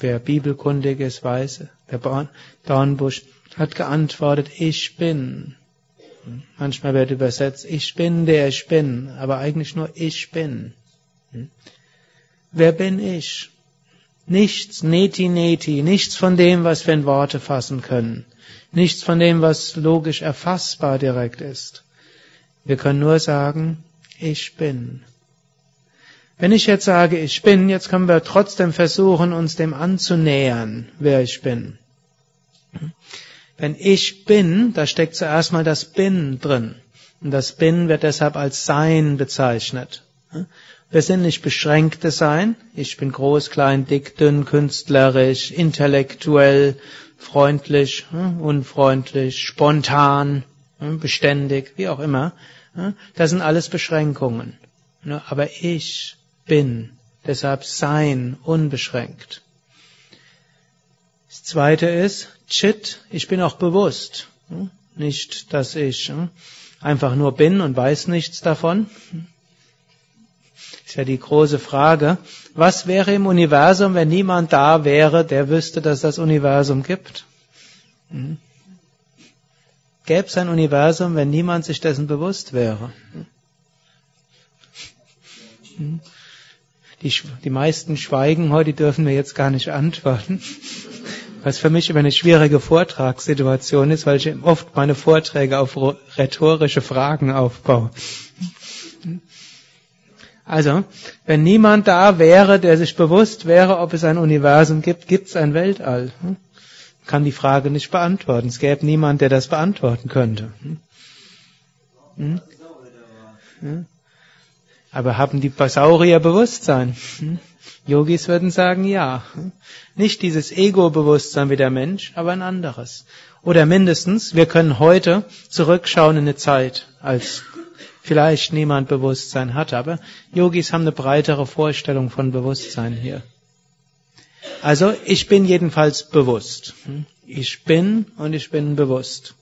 Speaker 1: Wer bibelkundig ist, weiß, der Dornbusch hat geantwortet, ich bin. Manchmal wird übersetzt, ich bin der ich bin, aber eigentlich nur ich bin. Wer bin ich? Nichts, neti neti, nichts von dem, was wir in Worte fassen können. Nichts von dem, was logisch erfassbar direkt ist. Wir können nur sagen, ich bin. Wenn ich jetzt sage, ich bin, jetzt können wir trotzdem versuchen, uns dem anzunähern, wer ich bin. Wenn ich bin, da steckt zuerst mal das Bin drin. Und das Bin wird deshalb als Sein bezeichnet. Wir sind nicht beschränkte Sein. Ich bin groß, klein, dick, dünn, künstlerisch, intellektuell, freundlich, unfreundlich, spontan, beständig, wie auch immer. Das sind alles Beschränkungen. Aber ich bin, deshalb sein, unbeschränkt. Das zweite ist, Chit, ich bin auch bewusst. Nicht, dass ich einfach nur bin und weiß nichts davon. Ist ja die große Frage, was wäre im Universum, wenn niemand da wäre, der wüsste, dass das Universum gibt? Gäbe es ein Universum, wenn niemand sich dessen bewusst wäre? Die, die meisten schweigen heute, dürfen mir jetzt gar nicht antworten. Was für mich immer eine schwierige Vortragssituation ist, weil ich oft meine Vorträge auf rhetorische Fragen aufbaue. Also, wenn niemand da wäre, der sich bewusst wäre, ob es ein Universum gibt, gibt es ein Weltall kann die Frage nicht beantworten. Es gäbe niemand, der das beantworten könnte. Hm? Hm? Aber haben die Saurier Bewusstsein? Yogis würden sagen ja. Nicht dieses Ego-Bewusstsein wie der Mensch, aber ein anderes. Oder mindestens, wir können heute zurückschauen in eine Zeit, als vielleicht niemand Bewusstsein hatte. Aber Yogis haben eine breitere Vorstellung von Bewusstsein hier. Also ich bin jedenfalls bewusst. Ich bin und ich bin bewusst.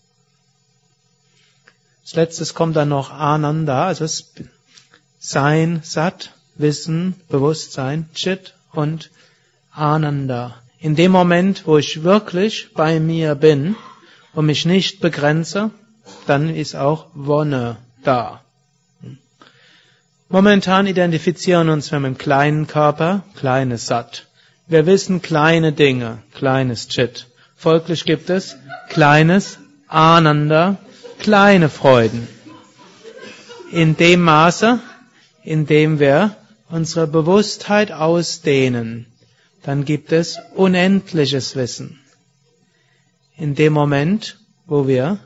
Speaker 1: Als letztes kommt dann noch Ananda, also Sein, Sat, Wissen, Bewusstsein, Chit und Ananda. In dem Moment, wo ich wirklich bei mir bin und mich nicht begrenze, dann ist auch Wonne da. Momentan identifizieren uns wir mit dem kleinen Körper, kleines Sat. Wir wissen kleine Dinge, kleines Chit. Folglich gibt es kleines Ananda, kleine Freuden. In dem Maße, in dem wir unsere Bewusstheit ausdehnen, dann gibt es unendliches Wissen. In dem Moment, wo wir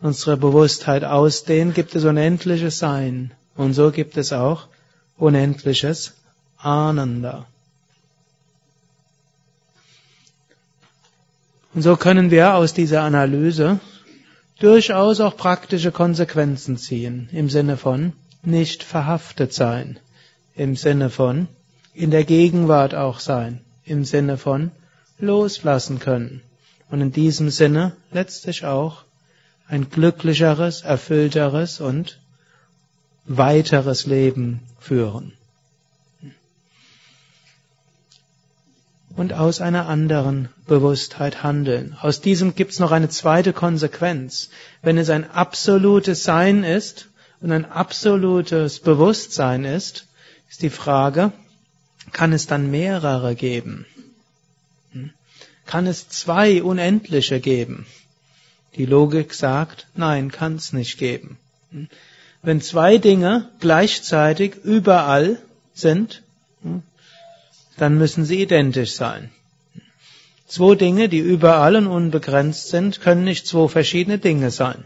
Speaker 1: unsere Bewusstheit ausdehnen, gibt es unendliches Sein. Und so gibt es auch unendliches Ananda. Und so können wir aus dieser Analyse durchaus auch praktische Konsequenzen ziehen, im Sinne von nicht verhaftet sein, im Sinne von in der Gegenwart auch sein, im Sinne von loslassen können und in diesem Sinne letztlich auch ein glücklicheres, erfüllteres und weiteres Leben führen. und aus einer anderen Bewusstheit handeln. Aus diesem gibt es noch eine zweite Konsequenz. Wenn es ein absolutes Sein ist und ein absolutes Bewusstsein ist, ist die Frage, kann es dann mehrere geben? Hm? Kann es zwei unendliche geben? Die Logik sagt, nein, kann es nicht geben. Hm? Wenn zwei Dinge gleichzeitig überall sind, hm, dann müssen sie identisch sein. Zwei Dinge, die überall und unbegrenzt sind, können nicht zwei verschiedene Dinge sein.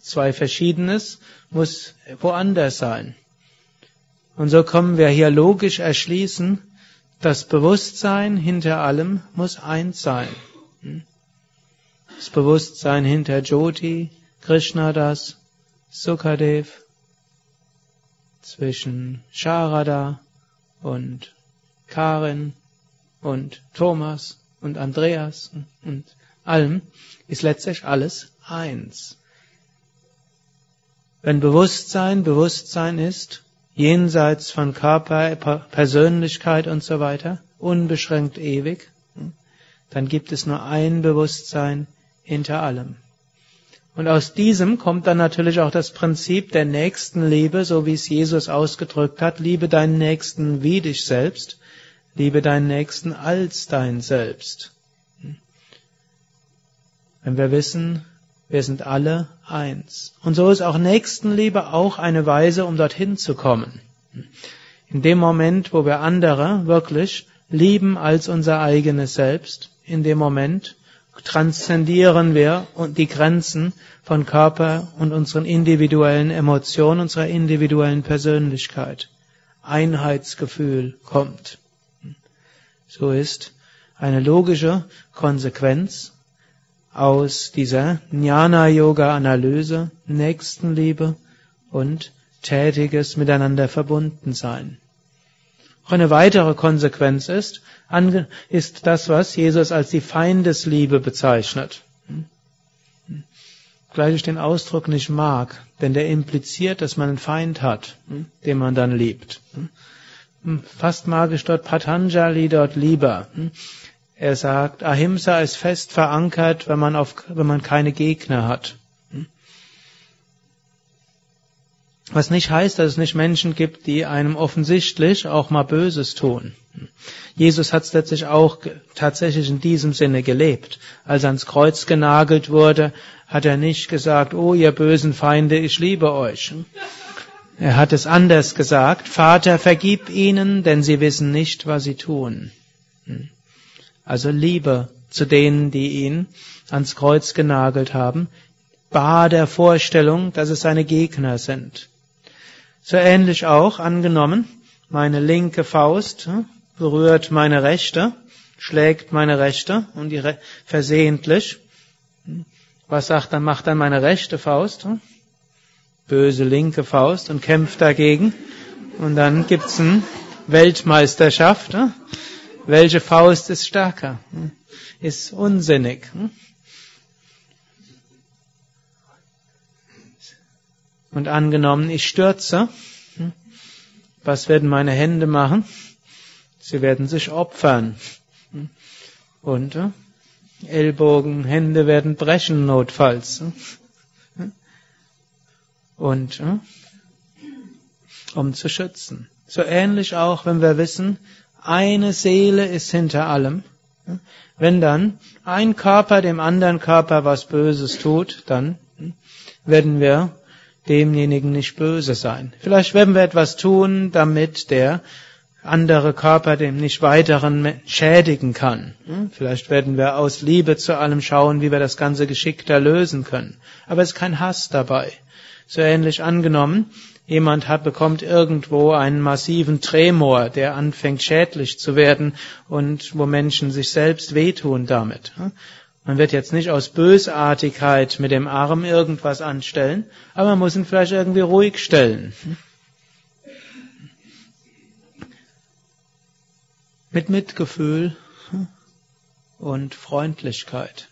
Speaker 1: Zwei Verschiedenes muss woanders sein. Und so kommen wir hier logisch erschließen, das Bewusstsein hinter allem muss eins sein. Das Bewusstsein hinter Jyoti, Krishnadas, Sukadev, zwischen Sharada und Karin und Thomas und Andreas und allem ist letztlich alles eins. Wenn Bewusstsein Bewusstsein ist, jenseits von Körper, Persönlichkeit und so weiter, unbeschränkt ewig, dann gibt es nur ein Bewusstsein hinter allem. Und aus diesem kommt dann natürlich auch das Prinzip der Nächstenliebe, so wie es Jesus ausgedrückt hat, liebe deinen Nächsten wie dich selbst, liebe deinen Nächsten als dein Selbst. Wenn wir wissen, wir sind alle eins. Und so ist auch Nächstenliebe auch eine Weise, um dorthin zu kommen. In dem Moment, wo wir andere wirklich lieben als unser eigenes Selbst, in dem Moment transzendieren wir die Grenzen von Körper und unseren individuellen Emotionen, unserer individuellen Persönlichkeit. Einheitsgefühl kommt. So ist eine logische Konsequenz aus dieser Jnana-Yoga-Analyse Nächstenliebe und tätiges Miteinander verbunden sein. Auch eine weitere Konsequenz ist, ist das, was Jesus als die Feindesliebe bezeichnet. Gleich ich den Ausdruck nicht mag, denn der impliziert, dass man einen Feind hat, den man dann liebt. Fast mag ich dort Patanjali dort lieber. Er sagt, Ahimsa ist fest verankert, wenn man, auf, wenn man keine Gegner hat. Was nicht heißt, dass es nicht Menschen gibt, die einem offensichtlich auch mal Böses tun. Jesus hat es letztlich auch tatsächlich in diesem Sinne gelebt. Als er ans Kreuz genagelt wurde, hat er nicht gesagt, oh ihr bösen Feinde, ich liebe euch. Er hat es anders gesagt, Vater, vergib ihnen, denn sie wissen nicht, was sie tun. Also Liebe zu denen, die ihn ans Kreuz genagelt haben, bar der Vorstellung, dass es seine Gegner sind. So ähnlich auch angenommen, meine linke Faust hm, berührt meine rechte, schlägt meine rechte und die Re versehentlich. Hm, was sagt dann, macht dann meine rechte Faust? Hm? Böse linke Faust und kämpft dagegen. Und dann gibt's eine Weltmeisterschaft. Welche Faust ist stärker? Ist unsinnig. Und angenommen, ich stürze, was werden meine Hände machen? Sie werden sich opfern. Und äh, Ellbogen, Hände werden brechen notfalls. Und äh, um zu schützen. So ähnlich auch, wenn wir wissen, eine Seele ist hinter allem. Wenn dann ein Körper dem anderen Körper was Böses tut, dann werden wir demjenigen nicht böse sein. Vielleicht werden wir etwas tun, damit der andere Körper dem nicht weiteren schädigen kann. Vielleicht werden wir aus Liebe zu allem schauen, wie wir das Ganze geschickter lösen können. Aber es ist kein Hass dabei. So ähnlich angenommen, jemand hat, bekommt irgendwo einen massiven Tremor, der anfängt schädlich zu werden und wo Menschen sich selbst wehtun damit. Man wird jetzt nicht aus Bösartigkeit mit dem Arm irgendwas anstellen, aber man muss ihn vielleicht irgendwie ruhig stellen. Mit Mitgefühl und Freundlichkeit.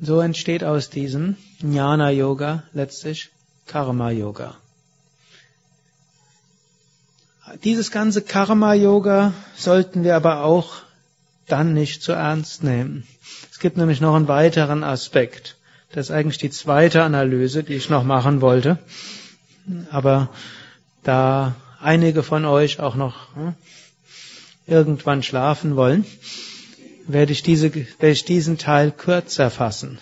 Speaker 1: So entsteht aus diesem Jnana Yoga letztlich Karma Yoga. Dieses ganze Karma Yoga sollten wir aber auch dann nicht zu ernst nehmen. Es gibt nämlich noch einen weiteren Aspekt. Das ist eigentlich die zweite Analyse, die ich noch machen wollte. Aber da einige von euch auch noch hm, irgendwann schlafen wollen, werde ich, diese, werde ich diesen Teil kürzer fassen.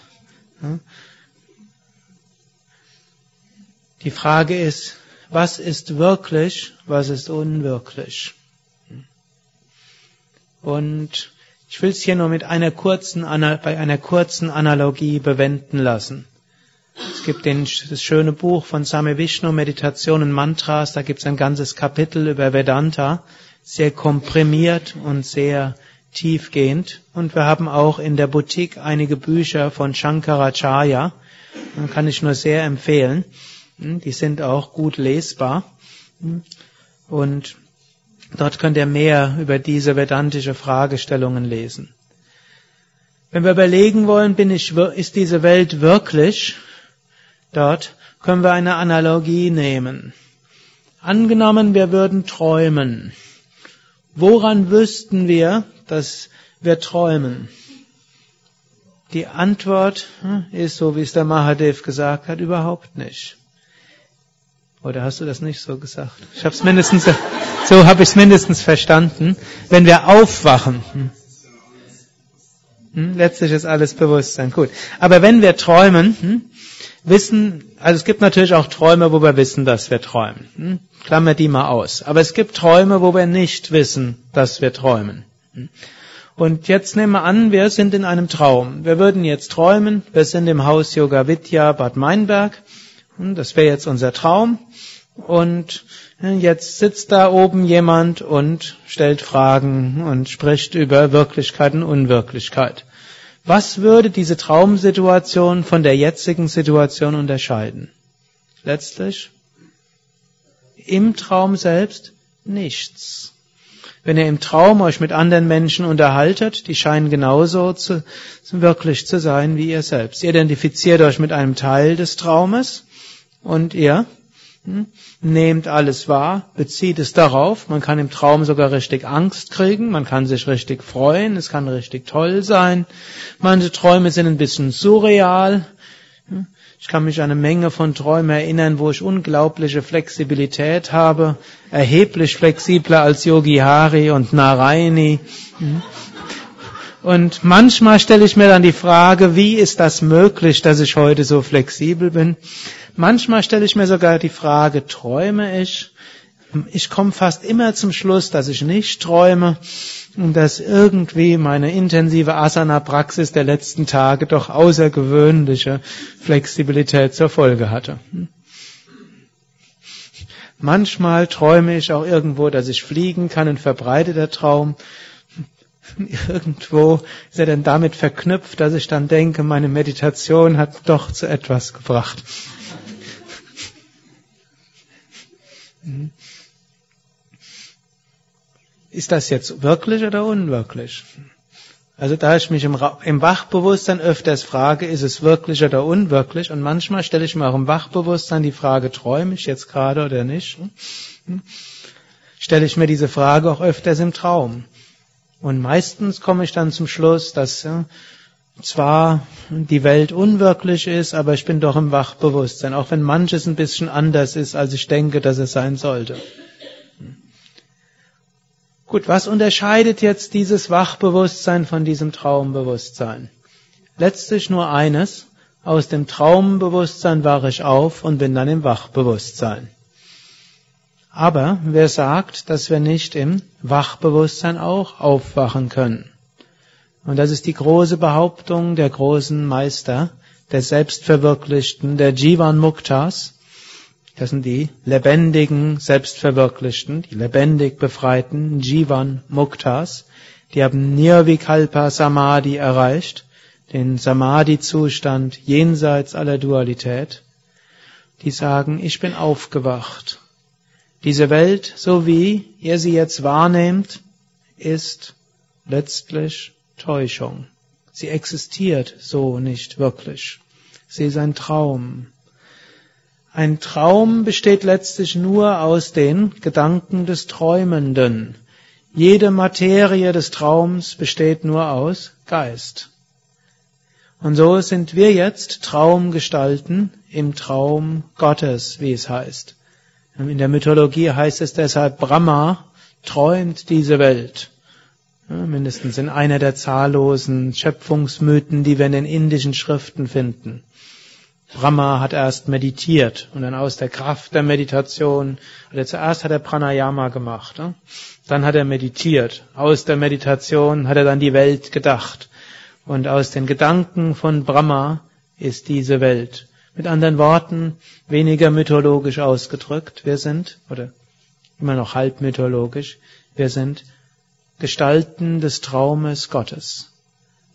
Speaker 1: Die Frage ist, was ist wirklich, was ist unwirklich? Und ich will es hier nur mit einer kurzen, bei einer kurzen Analogie bewenden lassen. Es gibt den, das schöne Buch von Same Vishnu, Meditationen, Mantras, da gibt es ein ganzes Kapitel über Vedanta, sehr komprimiert und sehr tiefgehend. Und wir haben auch in der Boutique einige Bücher von Shankaracharya, kann ich nur sehr empfehlen. Die sind auch gut lesbar. Und Dort könnt ihr mehr über diese vedantische Fragestellungen lesen. Wenn wir überlegen wollen, bin ich, ist diese Welt wirklich, Dort können wir eine Analogie nehmen. Angenommen, wir würden träumen. Woran wüssten wir, dass wir träumen? Die Antwort hm, ist, so wie es der Mahadev gesagt hat, überhaupt nicht. Oder hast du das nicht so gesagt? Ich habe es mindestens, so habe ich es mindestens verstanden. Wenn wir aufwachen, hm, hm, letztlich ist alles Bewusstsein, gut. Aber wenn wir träumen, wissen, also es gibt natürlich auch Träume, wo wir wissen, dass wir träumen. Klammer die mal aus. Aber es gibt Träume, wo wir nicht wissen, dass wir träumen. Hm. Und jetzt nehmen wir an, wir sind in einem Traum. Wir würden jetzt träumen, wir sind im Haus Yoga Vidya Bad Meinberg. Hm, das wäre jetzt unser Traum. Und jetzt sitzt da oben jemand und stellt Fragen und spricht über Wirklichkeit und Unwirklichkeit. Was würde diese Traumsituation von der jetzigen Situation unterscheiden? Letztlich im Traum selbst nichts. Wenn ihr im Traum euch mit anderen Menschen unterhaltet, die scheinen genauso zu, wirklich zu sein wie ihr selbst. Ihr identifiziert euch mit einem Teil des Traumes und ihr hm, nehmt alles wahr, bezieht es darauf. Man kann im Traum sogar richtig Angst kriegen, man kann sich richtig freuen, es kann richtig toll sein. Manche Träume sind ein bisschen surreal. Ich kann mich an eine Menge von Träumen erinnern, wo ich unglaubliche Flexibilität habe, erheblich flexibler als Yogi Hari und Narayani. Hm. Und manchmal stelle ich mir dann die Frage, wie ist das möglich, dass ich heute so flexibel bin? Manchmal stelle ich mir sogar die Frage, träume ich? Ich komme fast immer zum Schluss, dass ich nicht träume und dass irgendwie meine intensive Asana-Praxis der letzten Tage doch außergewöhnliche Flexibilität zur Folge hatte. Manchmal träume ich auch irgendwo, dass ich fliegen kann, ein verbreiteter Traum. Irgendwo ist er denn damit verknüpft, dass ich dann denke, meine Meditation hat doch zu etwas gebracht. Mhm. Ist das jetzt wirklich oder unwirklich? Also da ich mich im, im, Wachbewusstsein öfters frage, ist es wirklich oder unwirklich? Und manchmal stelle ich mir auch im Wachbewusstsein die Frage, träume ich jetzt gerade oder nicht? Hm? Stelle ich mir diese Frage auch öfters im Traum. Und meistens komme ich dann zum Schluss, dass ja, zwar die Welt unwirklich ist, aber ich bin doch im Wachbewusstsein, auch wenn manches ein bisschen anders ist, als ich denke, dass es sein sollte. Gut, was unterscheidet jetzt dieses Wachbewusstsein von diesem Traumbewusstsein? Letztlich nur eines, aus dem Traumbewusstsein wache ich auf und bin dann im Wachbewusstsein. Aber wer sagt, dass wir nicht im Wachbewusstsein auch aufwachen können? Und das ist die große Behauptung der großen Meister, der Selbstverwirklichten, der Jivan Muktas. Das sind die lebendigen Selbstverwirklichten, die lebendig befreiten Jivan Muktas. Die haben Nirvikalpa Samadhi erreicht, den Samadhi-Zustand jenseits aller Dualität. Die sagen, ich bin aufgewacht. Diese Welt, so wie ihr sie jetzt wahrnehmt, ist letztlich Täuschung. Sie existiert so nicht wirklich. Sie ist ein Traum. Ein Traum besteht letztlich nur aus den Gedanken des Träumenden. Jede Materie des Traums besteht nur aus Geist. Und so sind wir jetzt Traumgestalten im Traum Gottes, wie es heißt. In der Mythologie heißt es deshalb, Brahma träumt diese Welt. Mindestens in einer der zahllosen Schöpfungsmythen, die wir in den indischen Schriften finden. Brahma hat erst meditiert und dann aus der Kraft der Meditation, oder zuerst hat er Pranayama gemacht, dann hat er meditiert. Aus der Meditation hat er dann die Welt gedacht. Und aus den Gedanken von Brahma ist diese Welt. Mit anderen Worten, weniger mythologisch ausgedrückt, wir sind, oder immer noch halb mythologisch, wir sind Gestalten des Traumes Gottes.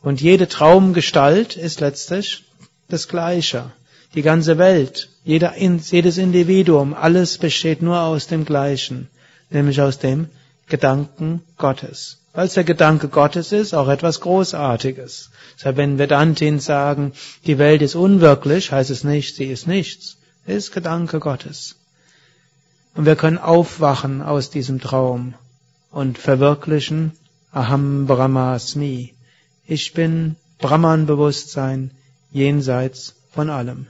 Speaker 1: Und jede Traumgestalt ist letztlich das Gleiche. Die ganze Welt, jeder, jedes Individuum, alles besteht nur aus dem Gleichen, nämlich aus dem Gedanken Gottes. weil es der Gedanke Gottes ist, auch etwas Großartiges. Deshalb, wenn Vedantin sagen, die Welt ist unwirklich, heißt es nicht, sie ist nichts. Es ist Gedanke Gottes. Und wir können aufwachen aus diesem Traum und verwirklichen Aham Brahmasmi. Ich bin Brahman-Bewusstsein jenseits von allem.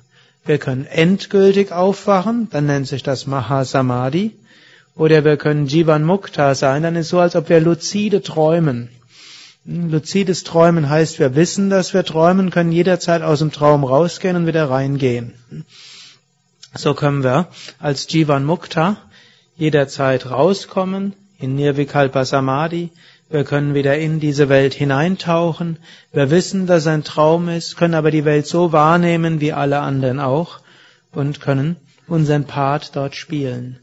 Speaker 1: Wir können endgültig aufwachen, dann nennt sich das Mahasamadhi. Oder wir können Jivan Mukta sein, dann ist es so, als ob wir luzide träumen. Hm, luzides Träumen heißt, wir wissen, dass wir träumen, können jederzeit aus dem Traum rausgehen und wieder reingehen. So können wir als Jivan Mukta jederzeit rauskommen in Nirvikalpa Samadhi. Wir können wieder in diese Welt hineintauchen. Wir wissen, dass ein Traum ist, können aber die Welt so wahrnehmen wie alle anderen auch und können unseren Part dort spielen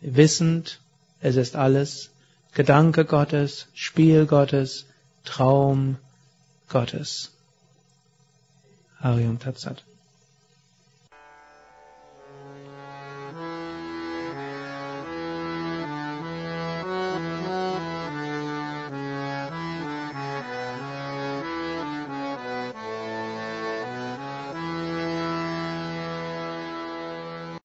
Speaker 1: wissend, es ist alles Gedanke Gottes, Spiel Gottes, Traum Gottes. Arium Tatsat.